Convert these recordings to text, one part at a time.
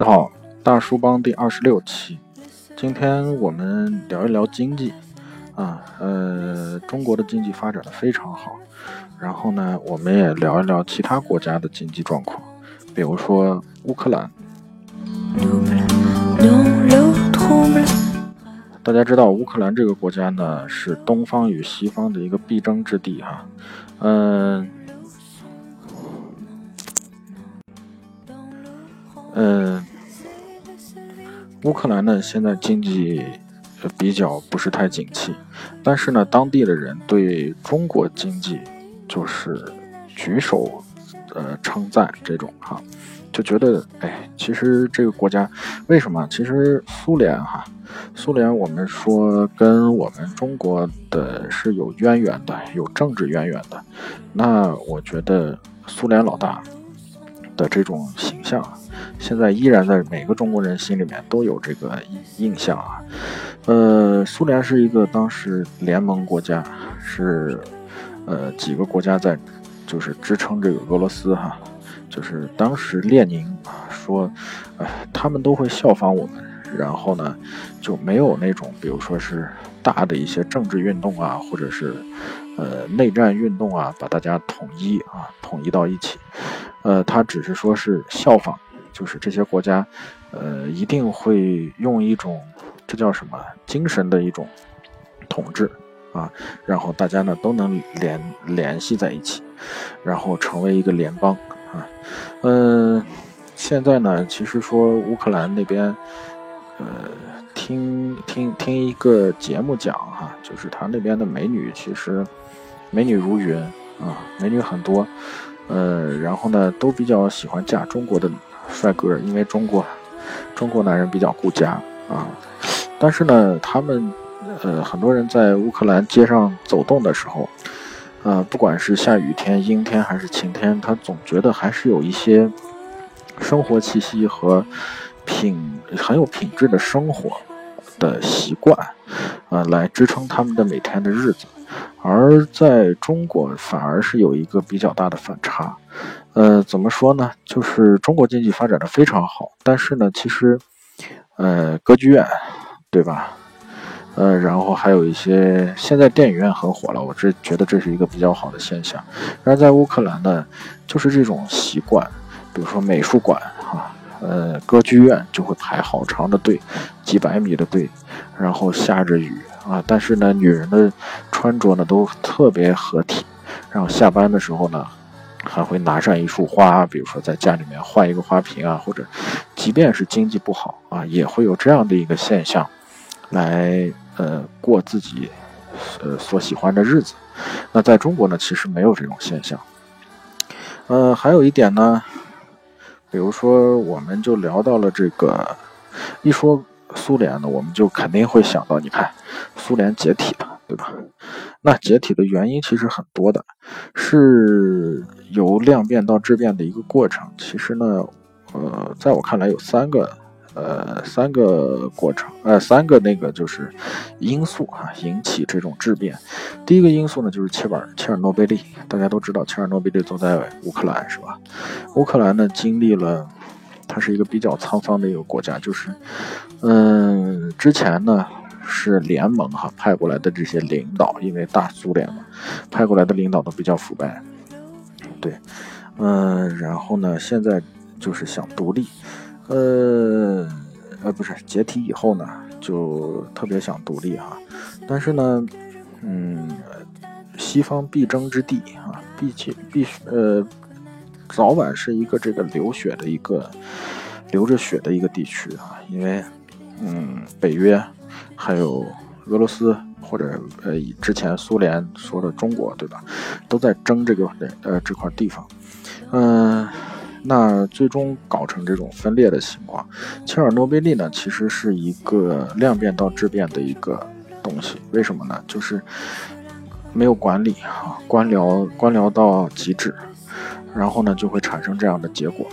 你好，大叔帮第二十六期，今天我们聊一聊经济。啊，呃，中国的经济发展的非常好，然后呢，我们也聊一聊其他国家的经济状况，比如说乌克兰。大家知道乌克兰这个国家呢，是东方与西方的一个必争之地哈，嗯，嗯，乌克兰呢现在经济比较不是太景气，但是呢，当地的人对中国经济就是举手呃称赞这种哈。就觉得，哎，其实这个国家为什么？其实苏联哈，苏联我们说跟我们中国的是有渊源的，有政治渊源的。那我觉得苏联老大的这种形象，现在依然在每个中国人心里面都有这个印象啊。呃，苏联是一个当时联盟国家，是呃几个国家在就是支撑这个俄罗斯哈。就是当时列宁说，呃，他们都会效仿我们，然后呢，就没有那种，比如说是大的一些政治运动啊，或者是呃内战运动啊，把大家统一啊，统一到一起。呃，他只是说是效仿，就是这些国家，呃，一定会用一种这叫什么精神的一种统治啊，然后大家呢都能联联系在一起，然后成为一个联邦。啊，嗯，现在呢，其实说乌克兰那边，呃，听听听一个节目讲哈，就是他那边的美女其实美女如云啊，美女很多，呃，然后呢都比较喜欢嫁中国的帅哥，因为中国中国男人比较顾家啊，但是呢，他们呃很多人在乌克兰街上走动的时候。呃，不管是下雨天、阴天还是晴天，他总觉得还是有一些生活气息和品很有品质的生活的习惯，呃，来支撑他们的每天的日子。而在中国，反而是有一个比较大的反差。呃，怎么说呢？就是中国经济发展的非常好，但是呢，其实，呃，歌剧院，对吧？呃，然后还有一些，现在电影院很火了，我这觉得这是一个比较好的现象。然而在乌克兰呢，就是这种习惯，比如说美术馆啊，呃，歌剧院就会排好长的队，几百米的队，然后下着雨啊，但是呢，女人的穿着呢都特别合体，然后下班的时候呢，还会拿上一束花，比如说在家里面换一个花瓶啊，或者，即便是经济不好啊，也会有这样的一个现象，来。呃，过自己呃所喜欢的日子。那在中国呢，其实没有这种现象。呃，还有一点呢，比如说，我们就聊到了这个，一说苏联呢，我们就肯定会想到，你看，苏联解体了，对吧？那解体的原因其实很多的，是由量变到质变的一个过程。其实呢，呃，在我看来有三个。呃，三个过程，呃，三个那个就是因素啊，引起这种质变。第一个因素呢，就是切尔切尔诺贝利，大家都知道，切尔诺贝利都在乌克兰，是吧？乌克兰呢，经历了，它是一个比较沧桑的一个国家，就是，嗯，之前呢是联盟哈派过来的这些领导，因为大苏联嘛，派过来的领导都比较腐败，对，嗯，然后呢，现在就是想独立。呃，呃，不是解体以后呢，就特别想独立哈，但是呢，嗯，西方必争之地啊，必须必须呃，早晚是一个这个流血的一个流着血的一个地区啊，因为嗯，北约还有俄罗斯或者呃之前苏联说的中国对吧，都在争这个呃这块地方，嗯。那最终搞成这种分裂的情况，切尔诺贝利呢，其实是一个量变到质变的一个东西。为什么呢？就是没有管理啊，官僚官僚到极致，然后呢就会产生这样的结果。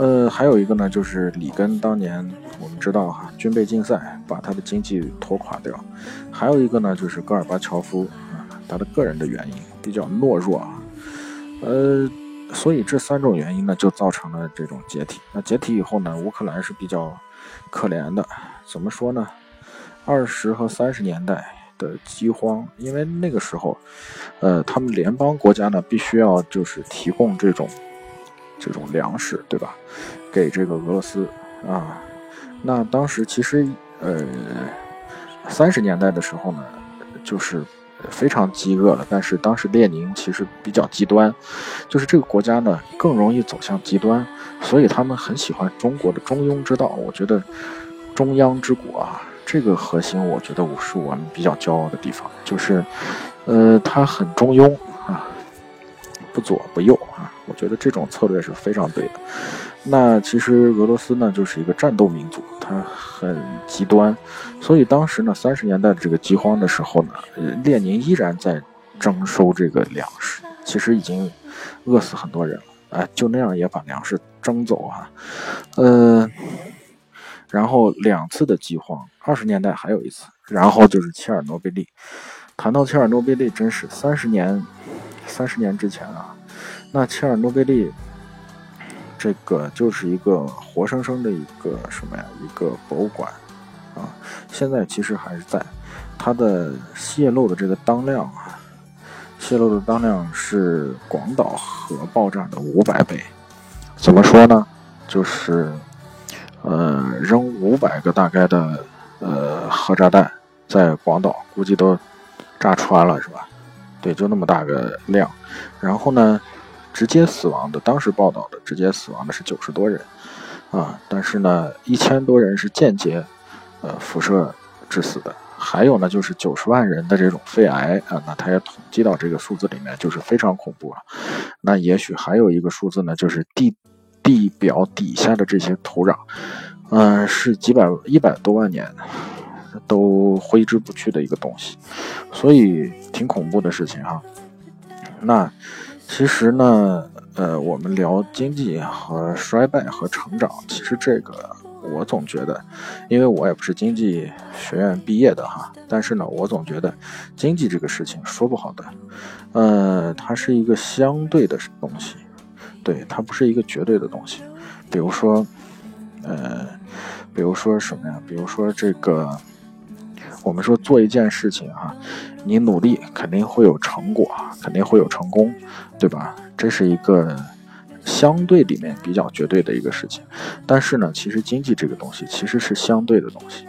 呃，还有一个呢，就是里根当年我们知道哈，军备竞赛把他的经济拖垮掉。还有一个呢，就是戈尔巴乔夫啊，他的个人的原因比较懦弱啊，呃。所以这三种原因呢，就造成了这种解体。那解体以后呢，乌克兰是比较可怜的。怎么说呢？二十和三十年代的饥荒，因为那个时候，呃，他们联邦国家呢，必须要就是提供这种这种粮食，对吧？给这个俄罗斯啊。那当时其实，呃，三十年代的时候呢，就是。非常饥饿了，但是当时列宁其实比较极端，就是这个国家呢更容易走向极端，所以他们很喜欢中国的中庸之道。我觉得中央之国啊，这个核心我觉得是我们比较骄傲的地方，就是，呃，它很中庸啊，不左不右啊，我觉得这种策略是非常对的。那其实俄罗斯呢就是一个战斗民族，它很极端，所以当时呢三十年代的这个饥荒的时候呢，列宁依然在征收这个粮食，其实已经饿死很多人了，哎，就那样也把粮食征走啊，呃，然后两次的饥荒，二十年代还有一次，然后就是切尔诺贝利，谈到切尔诺贝利，真是三十年，三十年之前啊，那切尔诺贝利。这个就是一个活生生的一个什么呀？一个博物馆啊！现在其实还是在，它的泄漏的这个当量啊，泄漏的当量是广岛核爆炸的五百倍。怎么说呢？就是呃，扔五百个大概的呃核炸弹在广岛，估计都炸穿了，是吧？对，就那么大个量。然后呢？直接死亡的，当时报道的直接死亡的是九十多人，啊，但是呢，一千多人是间接，呃，辐射致死的，还有呢，就是九十万人的这种肺癌啊，那他也统计到这个数字里面，就是非常恐怖了。那也许还有一个数字呢，就是地地表底下的这些土壤，嗯，是几百一百多万年都挥之不去的一个东西，所以挺恐怖的事情哈。那。其实呢，呃，我们聊经济和衰败和成长，其实这个我总觉得，因为我也不是经济学院毕业的哈，但是呢，我总觉得经济这个事情说不好的，呃，它是一个相对的东西，对，它不是一个绝对的东西。比如说，呃，比如说什么呀？比如说这个。我们说做一件事情啊，你努力肯定会有成果，肯定会有成功，对吧？这是一个相对里面比较绝对的一个事情。但是呢，其实经济这个东西其实是相对的东西。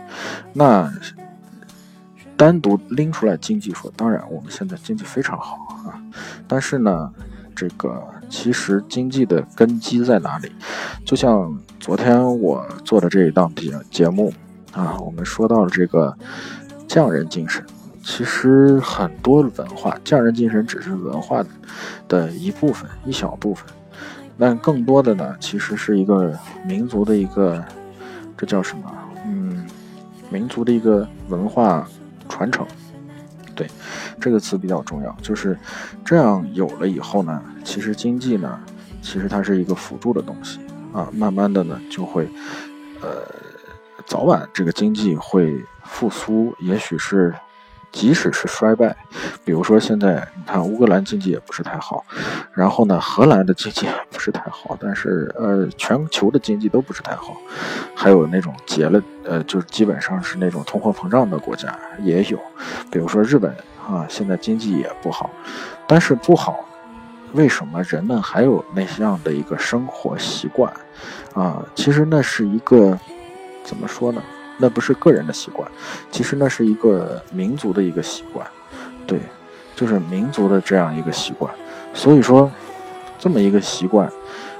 那单独拎出来经济说，当然我们现在经济非常好啊。但是呢，这个其实经济的根基在哪里？就像昨天我做的这一档节节目啊，我们说到了这个。匠人精神，其实很多文化，匠人精神只是文化的一部分，一小部分。但更多的呢，其实是一个民族的一个，这叫什么？嗯，民族的一个文化传承。对，这个词比较重要。就是这样有了以后呢，其实经济呢，其实它是一个辅助的东西啊，慢慢的呢，就会，呃，早晚这个经济会。复苏，也许是，即使是衰败，比如说现在你看乌克兰经济也不是太好，然后呢，荷兰的经济也不是太好，但是呃，全球的经济都不是太好，还有那种结了，呃，就是基本上是那种通货膨胀的国家也有，比如说日本啊，现在经济也不好，但是不好，为什么人们还有那样的一个生活习惯啊？其实那是一个怎么说呢？那不是个人的习惯，其实那是一个民族的一个习惯，对，就是民族的这样一个习惯。所以说，这么一个习惯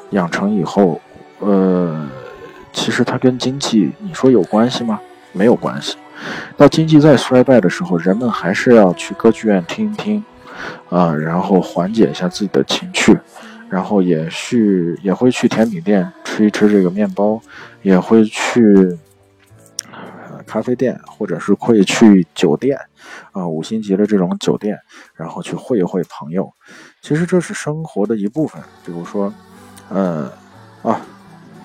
养成以后，呃，其实它跟经济你说有关系吗？没有关系。到经济再衰败的时候，人们还是要去歌剧院听一听，啊，然后缓解一下自己的情绪，然后也去也会去甜品店吃一吃这个面包，也会去。咖啡店，或者是会去酒店，啊，五星级的这种酒店，然后去会一会朋友。其实这是生活的一部分。比如说，呃，啊，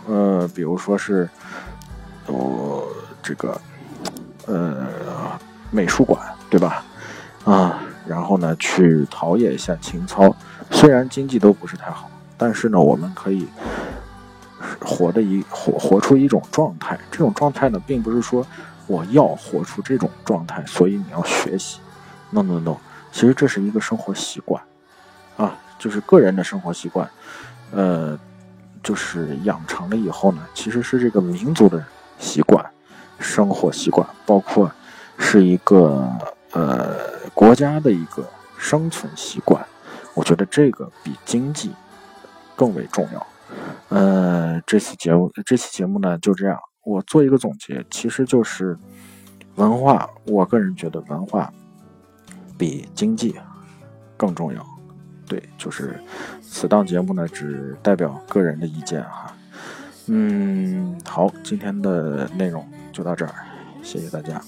呃，比如说是，哦，这个，呃，美术馆，对吧？啊，然后呢，去陶冶一下情操。虽然经济都不是太好，但是呢，我们可以活的一活活出一种状态。这种状态呢，并不是说我要活出这种状态，所以你要学习。No No No，其实这是一个生活习惯啊，就是个人的生活习惯。呃，就是养成了以后呢，其实是这个民族的习惯、生活习惯，包括是一个呃国家的一个生存习惯。我觉得这个比经济更为重要。呃，这次节目这期节目呢就这样，我做一个总结，其实就是文化。我个人觉得文化比经济更重要。对，就是此档节目呢，只代表个人的意见哈。嗯，好，今天的内容就到这儿，谢谢大家。